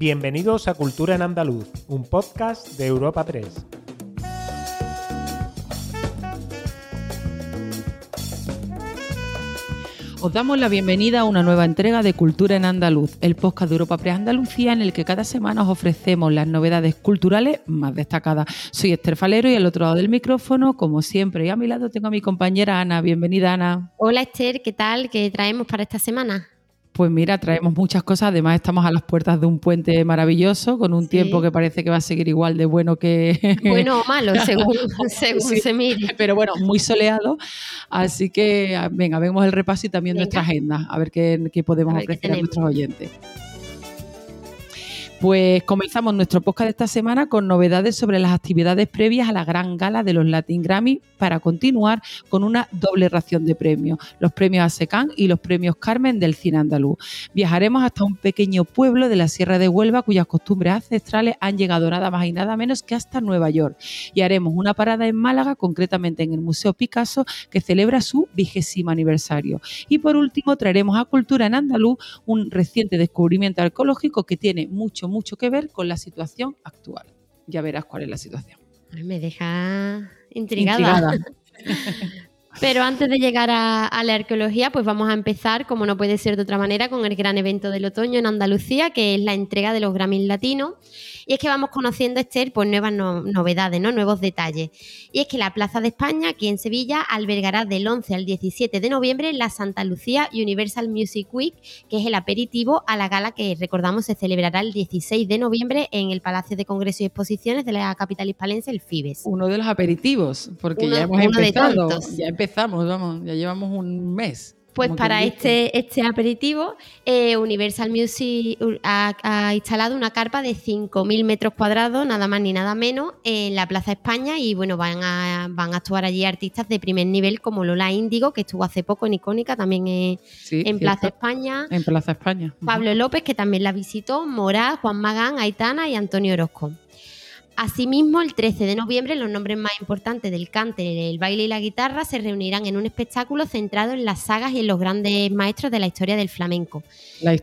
Bienvenidos a Cultura en Andaluz, un podcast de Europa 3. Os damos la bienvenida a una nueva entrega de Cultura en Andaluz, el podcast de Europa Press Andalucía en el que cada semana os ofrecemos las novedades culturales más destacadas. Soy Esther Falero y al otro lado del micrófono, como siempre, y a mi lado tengo a mi compañera Ana. Bienvenida, Ana. Hola Esther, ¿qué tal? ¿Qué traemos para esta semana? Pues mira, traemos muchas cosas. Además, estamos a las puertas de un puente maravilloso, con un tiempo que parece que va a seguir igual de bueno que. Bueno o malo, según, se mire. Pero bueno, muy soleado. Así que, venga, vemos el repaso y también nuestra agenda, a ver qué, podemos ofrecer a nuestros oyentes. Pues comenzamos nuestro podcast de esta semana con novedades sobre las actividades previas a la gran gala de los Latin Grammy para continuar con una doble ración de premios, los premios ASECAN y los premios Carmen del cine andaluz. Viajaremos hasta un pequeño pueblo de la Sierra de Huelva cuyas costumbres ancestrales han llegado nada más y nada menos que hasta Nueva York y haremos una parada en Málaga, concretamente en el Museo Picasso, que celebra su vigésimo aniversario. Y por último traeremos a Cultura en Andaluz un reciente descubrimiento arqueológico que tiene mucho mucho que ver con la situación actual. Ya verás cuál es la situación. Me deja intrigada. Pero antes de llegar a, la arqueología, pues vamos a empezar, como no puede ser de otra manera, con el gran evento del otoño en Andalucía, que es la entrega de los Grammys Latinos. Y es que vamos conociendo, Esther, pues nuevas novedades, ¿no? nuevos detalles. Y es que la Plaza de España, aquí en Sevilla, albergará del 11 al 17 de noviembre la Santa Lucía Universal Music Week, que es el aperitivo a la gala que recordamos se celebrará el 16 de noviembre en el Palacio de Congresos y Exposiciones de la capital hispalense, el FIBES. Uno de los aperitivos, porque ya hemos empezado, ya empezamos, vamos, ya llevamos un mes. Pues para este, este aperitivo, eh, Universal Music ha, instalado una carpa de 5.000 metros cuadrados, nada más ni nada menos, en la Plaza España y bueno, van a, van a actuar allí artistas de primer nivel como Lola Índigo, que estuvo hace poco en Icónica, también en, Plaza España. En Plaza España. Pablo López, que también la visitó, Morá, Juan Magán, Aitana y Antonio Orozco. Asimismo, el 13 de noviembre, los nombres más importantes del cante, el baile y la guitarra se reunirán en un espectáculo centrado en las sagas y en los grandes maestros de la historia del flamenco.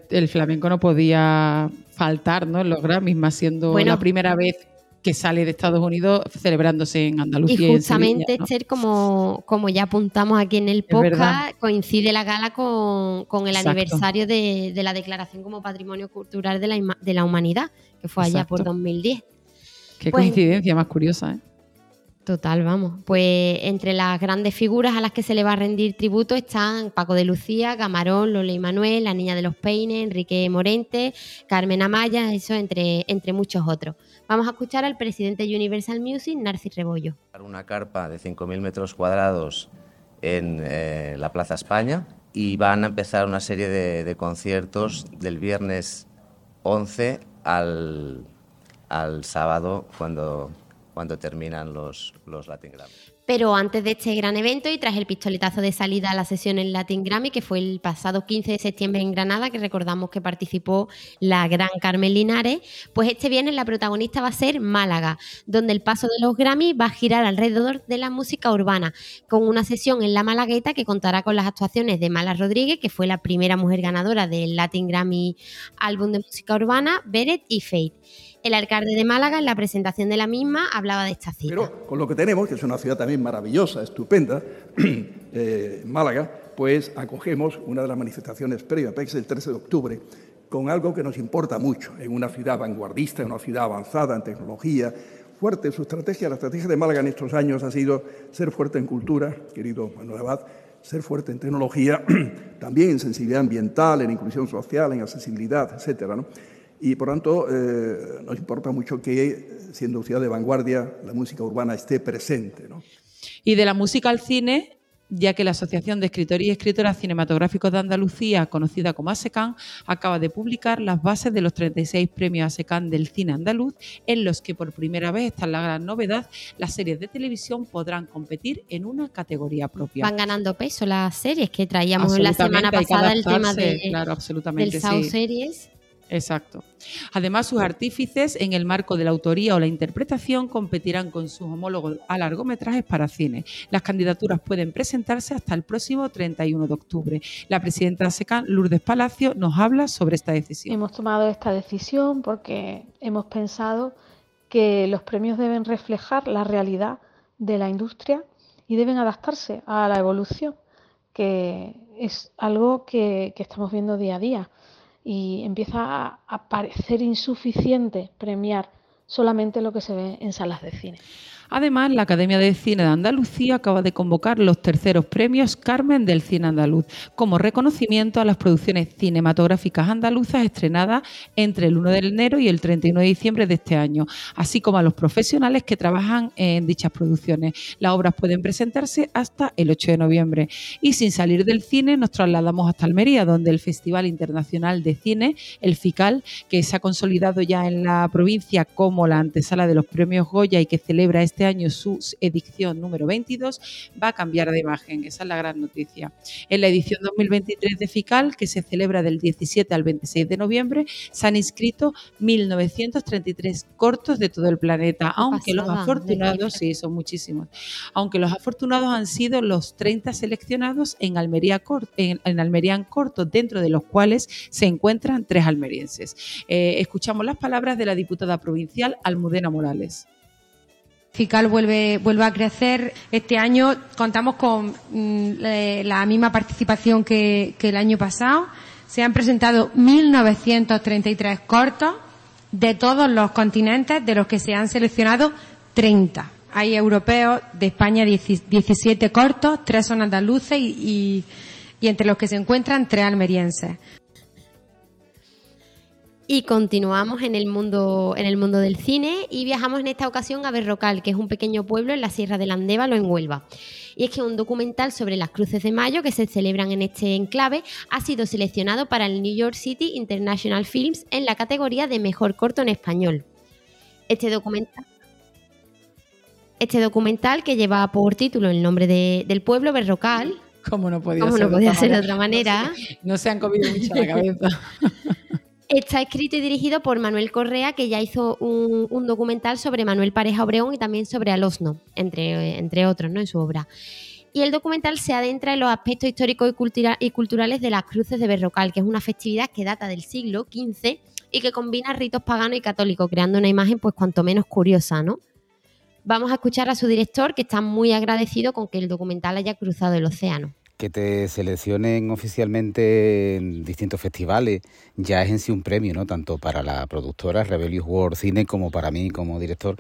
el flamenco no podía faltar ¿no? en los Grammys, más siendo la primera vez que sale de Estados Unidos celebrándose en Andalucía. Y justamente, Esther, como, como ya apuntamos aquí en el podcast, coincide la gala con, el aniversario de, la declaración como Patrimonio Cultural de la, de la Humanidad, que fue allá por 2010. Qué pues coincidencia más curiosa, ¿eh? Total, vamos. Pues entre las grandes figuras a las que se le va a rendir tributo están Paco de Lucía, Camarón, Lola y Manuel, La Niña de los Peines, Enrique Morente, Carmen Amaya, eso entre, entre muchos otros. Vamos a escuchar al presidente de Universal Music, Narcis Rebollo. Una carpa de 5.000 metros cuadrados en eh, la Plaza España y van a empezar una serie de, de conciertos del viernes 11 al al sábado cuando, cuando terminan los, los Latin Grammy. Pero antes de este gran evento y tras el pistoletazo de salida a la sesión en Latin Grammy, que fue el pasado 15 de septiembre en Granada, que recordamos que participó la gran Carmen Linares, pues este viernes la protagonista va a ser Málaga, donde el paso de los Grammy va a girar alrededor de la música urbana, con una sesión en La Malagueta que contará con las actuaciones de Mala Rodríguez, que fue la primera mujer ganadora del Latin Grammy Álbum de Música Urbana, Beret y Fate. El alcalde de Málaga, en la presentación de la misma, hablaba de esta cita. Pero con lo que tenemos, que es una ciudad también maravillosa, estupenda, eh, Málaga, pues acogemos una de las manifestaciones previas, PEX, el 13 de octubre, con algo que nos importa mucho, en una ciudad vanguardista, en una ciudad avanzada en tecnología, fuerte. Su estrategia, la estrategia de Málaga en estos años ha sido ser fuerte en cultura, querido Manuel Abad, ser fuerte en tecnología, también en sensibilidad ambiental, en inclusión social, en accesibilidad, etcétera. ¿no? Y por tanto, eh, nos importa mucho que, siendo ciudad de vanguardia, la música urbana esté presente. Y de la música al cine, ya que la Asociación de Escritores y Escritoras Cinematográficos de Andalucía, conocida como ASECAN, acaba de publicar las bases de los 36 premios ASECAN del cine andaluz, en los que por primera vez, esta es la gran novedad, las series de televisión podrán competir en una categoría propia. Van ganando peso las series que traíamos la semana pasada, el tema de, claro, absolutamente, del South Series Exacto. Además, sus artífices, en el marco de la autoría o la interpretación, competirán con sus homólogos a largometrajes para cine. Las candidaturas pueden presentarse hasta el próximo 31 de octubre. La presidenta SECAN, Lourdes Palacio, nos habla sobre esta decisión. Hemos tomado esta decisión porque hemos pensado que los premios deben reflejar la realidad de la industria y deben adaptarse a la evolución, que es algo que, que estamos viendo día a día y empieza a parecer insuficiente premiar solamente lo que se ve en salas de cine. Además, la Academia de Cine de Andalucía acaba de convocar los terceros premios Carmen del Cine Andaluz como reconocimiento a las producciones cinematográficas andaluzas estrenadas entre el 1 de enero y el 31 de diciembre de este año, así como a los profesionales que trabajan en dichas producciones. Las obras pueden presentarse hasta el 8 de noviembre. Y sin salir del cine, nos trasladamos hasta Almería, donde el Festival Internacional de Cine, el FICAL, que se ha consolidado ya en la provincia como la antesala de los premios Goya y que celebra este este año su edición número 22 va a cambiar de imagen. Esa es la gran noticia. En la edición 2023 de FICAL, que se celebra del 17 al 26 de noviembre, se han inscrito 1.933 cortos de todo el planeta, aunque los afortunados, sí, son muchísimos, aunque los afortunados han sido los 30 seleccionados en Almería, en, en Almería cortos, dentro de los cuales se encuentran tres almerienses. Eh, escuchamos las palabras de la diputada provincial Almudena Morales. FICAL vuelve, vuelve a crecer. Este año contamos con mm, la misma participación que, el año pasado. Se han presentado 1.933 cortos de todos los continentes, de los que se han seleccionado 30. Hay europeos, de España 17 cortos, tres son andaluces y, y entre los que se encuentran tres almerienses. Y continuamos en el mundo en el mundo del cine y viajamos en esta ocasión a Berrocal, que es un pequeño pueblo en la Sierra del Andévalo en Huelva. Y es que un documental sobre las cruces de mayo que se celebran en este enclave ha sido seleccionado para el New York City International Films en la categoría de mejor corto en español. Este documental este documental que lleva por título el nombre del pueblo Berrocal. Como no podía, ser, no ser de otra manera. No se han comido mucho la cabeza. Está escrito y dirigido por Manuel Correa, que ya hizo un, documental sobre Manuel Pareja Obregón y también sobre Alosno, entre, entre otros, ¿no? En su obra. Y el documental se adentra en los aspectos históricos y, culturales de las cruces de Berrocal, que es una festividad que data del siglo XV y que combina ritos paganos y católicos, creando una imagen pues cuanto menos curiosa, ¿no? Vamos a escuchar a su director, que está muy agradecido con que el documental haya cruzado el océano que te seleccionen oficialmente en distintos festivales ya es en sí un premio, ¿no? Tanto para la productora Rebellious World Cine como para mí como director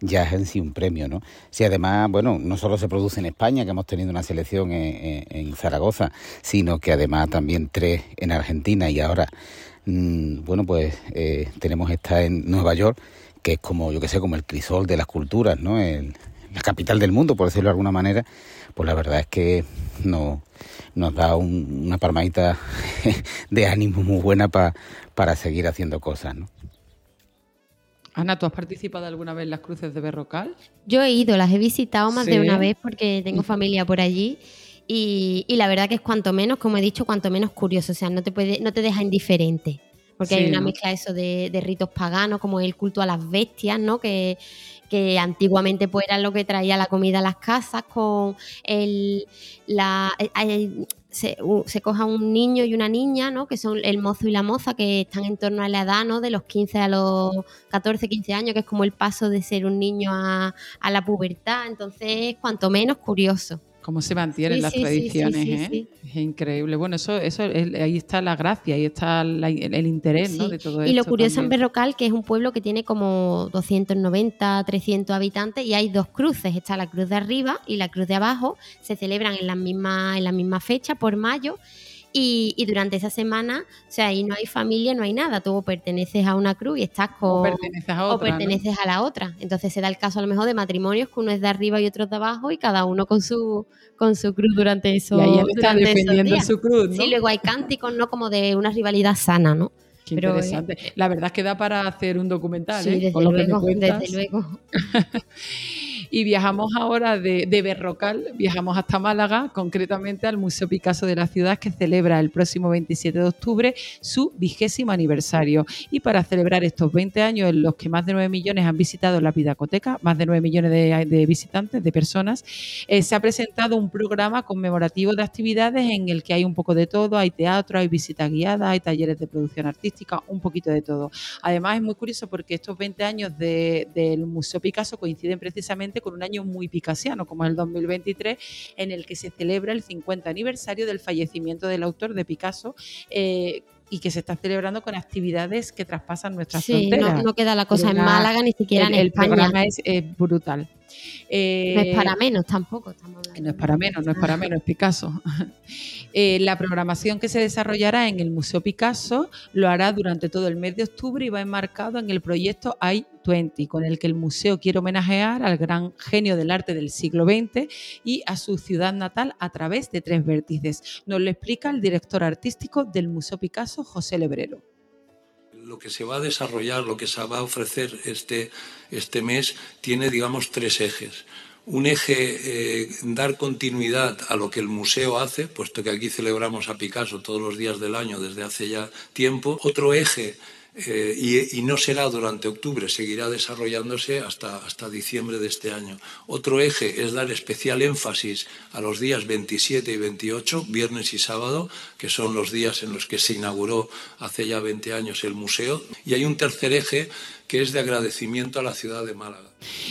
ya es en sí un premio, ¿no? Si además, bueno, no solo se produce en España, que hemos tenido una selección en, Zaragoza, sino que además también tres en Argentina y ahora, mm, bueno, pues eh, tenemos esta en Nueva York, que es como, yo que sé, como el crisol de las culturas, ¿no? La capital del mundo, por decirlo de alguna manera, pues la verdad es que no, nos da una palmadita de ánimo muy buena para seguir haciendo cosas, ¿no? Ana, ¿tú has participado alguna vez en las cruces de Berrocal? Yo he ido, las he visitado más de una vez porque tengo familia por allí y, la verdad que es cuanto menos, como he dicho, cuanto menos curioso, o sea, no te, puede, no te deja indiferente porque hay una mezcla eso de, de, ritos paganos, como el culto a las bestias, ¿no? Que, que antiguamente pues era lo que traía la comida a las casas con el la eh, se, se, coja un niño y una niña, ¿no? Que son el mozo y la moza, que están en torno a la edad, ¿no? De los 15 a los 14, 15 años, que es como el paso de ser un niño a, a la pubertad. Entonces, cuanto menos curioso cómo se mantienen las tradiciones, ¿eh? Es increíble. Bueno, eso, eso ahí está la gracia, ahí está el interés ¿no? de todo esto. Y lo curioso en Berrocal, que es un pueblo que tiene como 290, 300 habitantes y hay dos cruces. Está la cruz de arriba y la cruz de abajo. Se celebran en la misma, en la misma fecha, por mayo. Y, durante esa semana, o sea, ahí no hay familia, no hay nada. Tú perteneces a una cruz y estás con. O perteneces a, otra, perteneces a la otra. Entonces se da el caso a lo mejor de matrimonios que uno es de arriba y otro de abajo y cada uno con su, con su cruz durante eso. Y ahí está defendiendo su cruz. ¿no? Sí, luego hay cánticos, ¿no? Como de una rivalidad sana, ¿no? Qué interesante. La verdad es que da para hacer un documental, sí, ¿eh? Desde, luego, desde luego. Y viajamos ahora de, de, Berrocal, viajamos hasta Málaga, concretamente al Museo Picasso de la ciudad que celebra el próximo 27 de octubre su vigésimo aniversario. Y para celebrar estos 20 años en los que más de 9 millones han visitado la Pidacoteca, más de 9 millones de, visitantes, de personas, eh, se ha presentado un programa conmemorativo de actividades en el que hay un poco de todo, hay teatro, hay visita guiada, hay talleres de producción artística, un poquito de todo. Además es muy curioso porque estos 20 años del Museo Picasso coinciden precisamente con un año muy picasiano, como el 2023, en el que se celebra el 50 aniversario del fallecimiento del autor de Picasso. Eh, y que se está celebrando con actividades que traspasan nuestras sí, fronteras. No, queda la cosa en Málaga ni siquiera en España. El programa es brutal. Eh, no es para menos tampoco. no es para menos, no es para menos, es Picasso. Eh, la programación que se desarrollará en el Museo Picasso lo hará durante todo el mes de octubre y va enmarcado en el proyecto I-20, con el que el museo quiere homenajear al gran genio del arte del siglo XX y a su ciudad natal a través de tres vértices. Nos lo explica el director artístico del Museo Picasso, José Lebrero lo que se va a desarrollar, lo que se va a ofrecer este, este mes, tiene, digamos, tres ejes. Un eje, eh, dar continuidad a lo que el museo hace, puesto que aquí celebramos a Picasso todos los días del año desde hace ya tiempo. Otro eje, eh, y, no será durante octubre, seguirá desarrollándose hasta, hasta diciembre de este año. Otro eje es dar especial énfasis a los días 27 y 28, viernes y sábado, que son los días en los que se inauguró hace ya 20 años el museo. Y hay un tercer eje que es de agradecimiento a la ciudad de Málaga.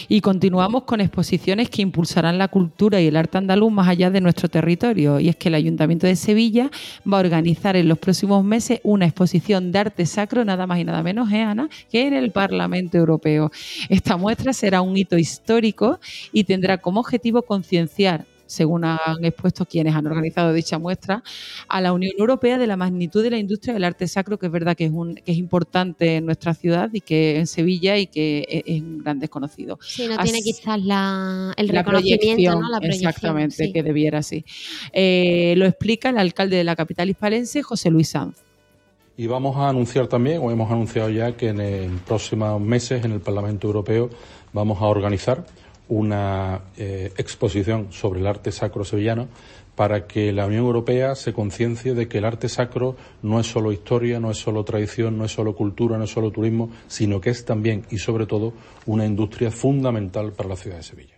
Y continuamos con exposiciones que impulsarán la cultura y el arte andaluz más allá de nuestro territorio. Y es que el Ayuntamiento de Sevilla va a organizar en los próximos meses una exposición de arte sacro, nada más y nada menos, ¿eh, Ana? que en el Parlamento Europeo. Esta muestra será un hito histórico y tendrá como objetivo concienciar según han expuesto quienes han organizado dicha muestra, a la Unión Europea de la magnitud de la industria del arte sacro, que es verdad que es, un, que es importante en nuestra ciudad y que en Sevilla y que e, es, un gran desconocido. Sí, no tiene quizás la, el reconocimiento, ¿no? la proyección. Exactamente, que debiera, sí. Eh, lo explica el alcalde de la capital hispalense, José Luis Sanz. Y vamos a anunciar también, o hemos anunciado ya, que en, en próximos meses en el Parlamento Europeo vamos a organizar una eh, exposición sobre el arte sacro sevillano para que la Unión Europea se conciencie de que el arte sacro no es solo historia, no es solo tradición, no es solo cultura, no es solo turismo, sino que es también y sobre todo una industria fundamental para la ciudad de Sevilla.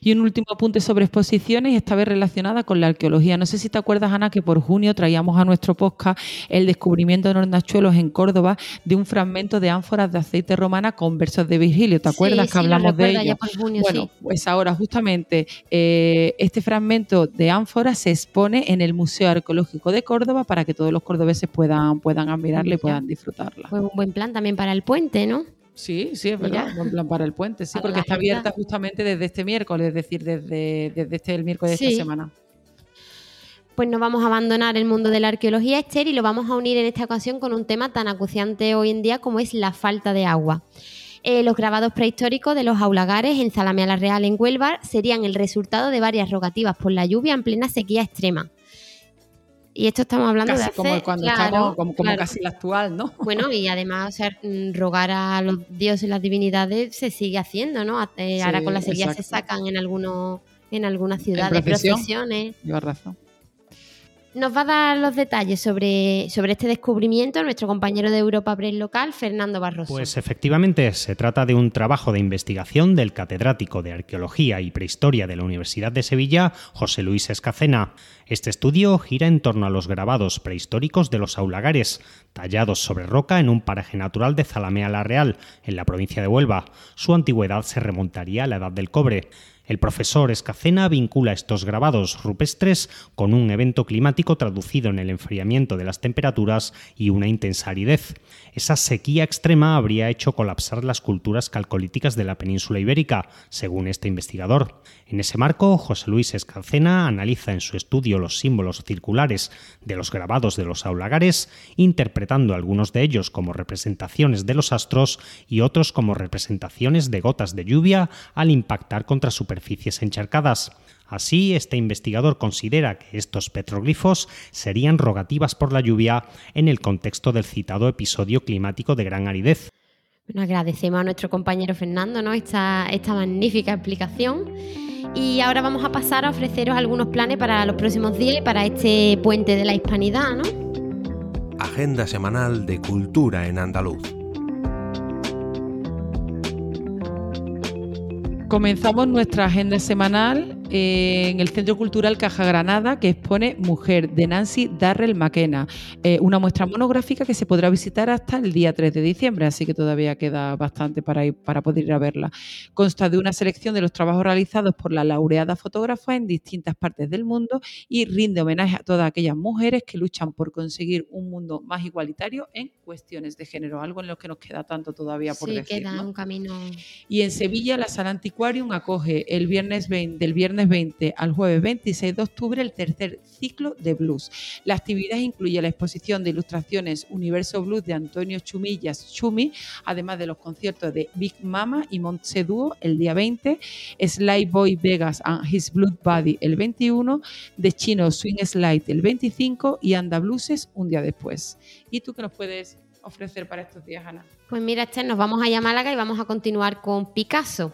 Y un último apunte sobre exposiciones, esta vez relacionada con la arqueología. No sé si te acuerdas, Ana, que por junio traíamos a nuestro podcast el descubrimiento de hornachuelos en Córdoba de un fragmento de ánforas de aceite romana con versos de Virgilio. ¿Te acuerdas que hablamos de ello? bueno, pues ahora justamente eh, este fragmento de ánforas se expone en el Museo Arqueológico de Córdoba para que todos los cordobeses puedan, puedan admirarla y puedan disfrutarla. Fue un buen plan también para el puente, ¿no? Sí, sí, es verdad, buen plan para el puente, sí, porque está abierta justamente desde este miércoles, es decir, desde, desde este el miércoles de esta semana. Pues nos vamos a abandonar el mundo de la arqueología, Esther, y lo vamos a unir en esta ocasión con un tema tan acuciante hoy en día como es la falta de agua. Eh, los grabados prehistóricos de los aulagares en Zalamea la Real en Huelva serían el resultado de varias rogativas por la lluvia en plena sequía extrema. Y esto estamos hablando de hace, como cuando estamos, como, casi la actual, ¿no? Bueno, y además, mm, rogar a los dioses y las divinidades se sigue haciendo, ¿no? Ahora con la sequía se sacan en algunos en algunas ciudades procesiones. Lleva razón. Nos va a dar los detalles sobre, sobre este descubrimiento nuestro compañero de Europa Press local, Fernando Barroso. Pues efectivamente, se trata de un trabajo de investigación del catedrático de Arqueología y Prehistoria de la Universidad de Sevilla, José Luis Escacena. Este estudio gira en torno a los grabados prehistóricos de los aulagares, tallados sobre roca en un paraje natural de Zalamea la Real, en la provincia de Huelva. Su antigüedad se remontaría a la Edad del Cobre. El profesor Escacena vincula estos grabados rupestres con un evento climático traducido en el enfriamiento de las temperaturas y una intensa aridez. Esa sequía extrema habría hecho colapsar las culturas calcolíticas de la península ibérica, según este investigador. En ese marco, José Luis Escacena analiza en su estudio los símbolos circulares de los grabados de los aulagares, interpretando algunos de ellos como representaciones de los astros y otros como representaciones de gotas de lluvia al impactar contra superficies encharcadas. Así, este investigador considera que estos petroglifos serían rogativas por la lluvia en el contexto del citado episodio climático de gran aridez. Bueno, agradecemos a nuestro compañero Fernando ¿no? esta, esta magnífica explicación. Y ahora vamos a pasar a ofreceros algunos planes para los próximos días y para este puente de la hispanidad, ¿no? Agenda semanal de cultura en andaluz. Comenzamos nuestra agenda semanal en el Centro Cultural Caja Granada, que expone Mujer, de Nancy Darrell McKenna, eh, una muestra monográfica que se podrá visitar hasta el día 3 de diciembre, así que todavía queda bastante para, ir, para poder ir a verla. Consta de una selección de los trabajos realizados por la laureada fotógrafa en distintas partes del mundo y rinde homenaje a todas aquellas mujeres que luchan por conseguir un mundo más igualitario en cuestiones de género, algo en lo que nos queda tanto todavía por sí, decir. queda un camino. Y en Sevilla, la Sala Antiquarium acoge el viernes 20, del viernes 20 al jueves 26 de octubre el tercer ciclo de blues. La actividad incluye la exposición de ilustraciones Universo Blues de Antonio Chumillas Chumi, además de los conciertos de Big Mama y Montse Duo el día 20, Sly Boy Vegas and His Blood Buddy el 21, de Chino Swing Slide el 25 y Anda Blueses un día después. ¿Y tú qué nos puedes ofrecer para estos días, Ana? Pues mira, Esther, nos vamos a Málaga y vamos a continuar con Picasso.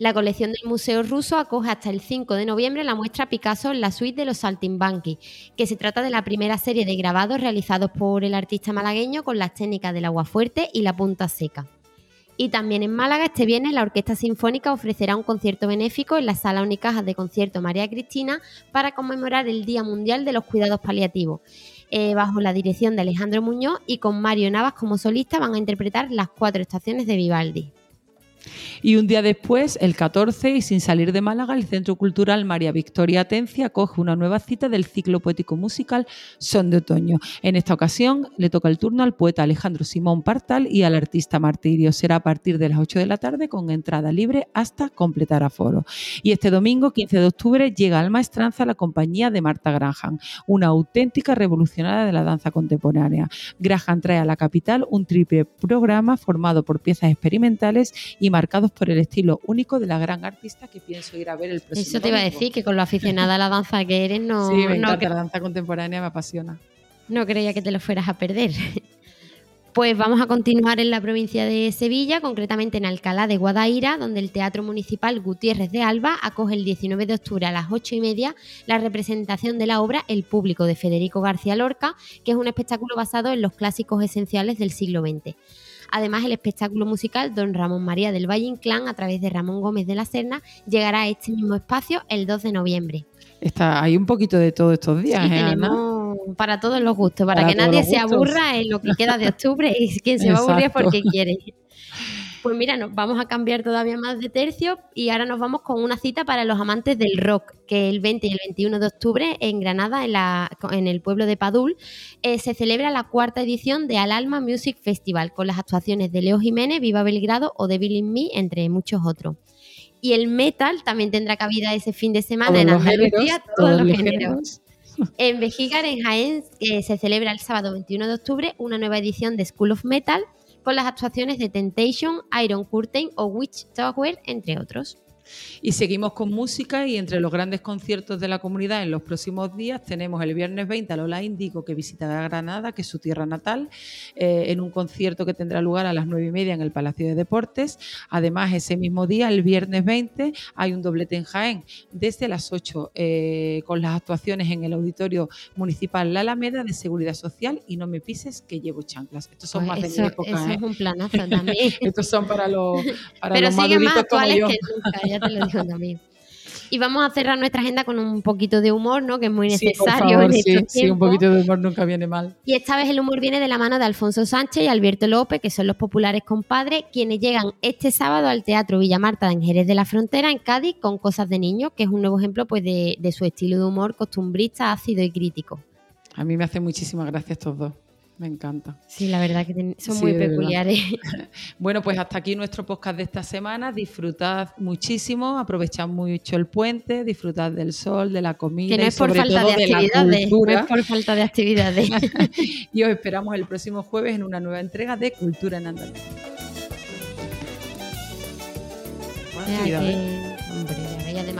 La colección del Museo Ruso acoge hasta el 5 de noviembre la muestra Picasso en la suite de los Saltimbanqui, que se trata de la primera serie de grabados realizados por el artista malagueño con las técnicas del agua fuerte y la punta seca. Y también en Málaga este viernes la Orquesta Sinfónica ofrecerá un concierto benéfico en la Sala Unicaja de Concierto María Cristina para conmemorar el Día Mundial de los Cuidados Paliativos. Eh, bajo la dirección de Alejandro Muñoz y con Mario Navas como solista van a interpretar las cuatro estaciones de Vivaldi. Y un día después, el 14, y sin salir de Málaga, el Centro Cultural María Victoria Atencia acoge una nueva cita del ciclo poético musical Son de Otoño. En esta ocasión le toca el turno al poeta Alejandro Simón Partal y al artista Martirio. Será a partir de las 8 de la tarde con entrada libre hasta completar aforo. Y este domingo, 15 de octubre, llega al Maestranza la compañía de Marta Graham, una auténtica revolucionaria de la danza contemporánea. Graham trae a la capital un triple programa formado por piezas experimentales y marcados por el estilo único de la gran artista que pienso ir a ver el próximo Eso te iba a decir, que con lo aficionada a la danza que eres, no... Sí, me no encanta la danza contemporánea, me apasiona. No creía que te lo fueras a perder. Pues vamos a continuar en la provincia de Sevilla, concretamente en Alcalá de Guadaira, donde el Teatro Municipal Gutiérrez de Alba acoge el 19 de octubre a las 8 y media la representación de la obra El Público de Federico García Lorca, que es un espectáculo basado en los clásicos esenciales del siglo XX. Además, el espectáculo musical Don Ramón María del Valle Inclán, a través de Ramón Gómez de la Serna, llegará a este mismo espacio el 2 de noviembre. Está, hay un poquito de todo estos días, Sí, ¿eh, Ana? para todos los gustos, para, Para que todos nadie se aburra en lo que queda de octubre y quien se va a aburrir es porque quiere. Pues mira, nos vamos a cambiar todavía más de tercio y ahora nos vamos con una cita para los amantes del rock, que el 20 y el 21 de octubre en Granada, en, la- en el pueblo de Padul, eh, se celebra la cuarta edición de Al Alma Music Festival, con las actuaciones de Leo Jiménez, Viva Belgrado o Devil in Me, entre muchos otros. Y el metal también tendrá cabida ese fin de semana Todos en Andalucía, todos, todos los los géneros. géneros. En Vejigar, en Jaén, eh, se celebra el sábado 21 de octubre una nueva edición de School of Metal con las actuaciones de Temptation, Iron Curtain o Witch Tower, entre otros. Y seguimos con música y entre los grandes conciertos de la comunidad en los próximos días tenemos el viernes 20 a Lola Indigo que visitará Granada, que es su tierra natal, eh, en un concierto que tendrá lugar a las 9 y media en el Palacio de Deportes. Además, ese mismo día, el viernes 20, hay un doblete en Jaén desde las 8 eh, con las actuaciones en el Auditorio Municipal La Alameda de Seguridad Social y No me pises que llevo chanclas. Estos son Pues más de mi época. eso ¿eh? es un planazo también. Estos son para los, para Pero los más maduritos como actuales yo. que nunca, ya te lo digo también. Y vamos a cerrar nuestra agenda con un poquito de humor, ¿no? Que es muy Sí, necesario favor, en sí, estos sí, un poquito de humor nunca viene mal. Y esta vez el humor viene de la mano de Alfonso Sánchez y Alberto López, que son los populares compadres, quienes llegan este sábado al Teatro Villa Marta en Jerez de la Frontera, en Cádiz, con Cosas de Niños, que es un nuevo ejemplo pues, de, de su estilo de humor costumbrista, ácido y crítico. A mí me hace muchísimas gracias estos dos. Me encanta. Sí, la verdad que ten- son Sí, muy peculiares. Bueno, pues hasta aquí nuestro podcast de esta semana. Disfrutad muchísimo, aprovechad mucho el puente, disfrutad del sol, de la comida Que no es por falta de actividades, no es por falta de actividades. y os esperamos el próximo jueves en una nueva entrega de Cultura en Andalucía. Buena Mira actividad,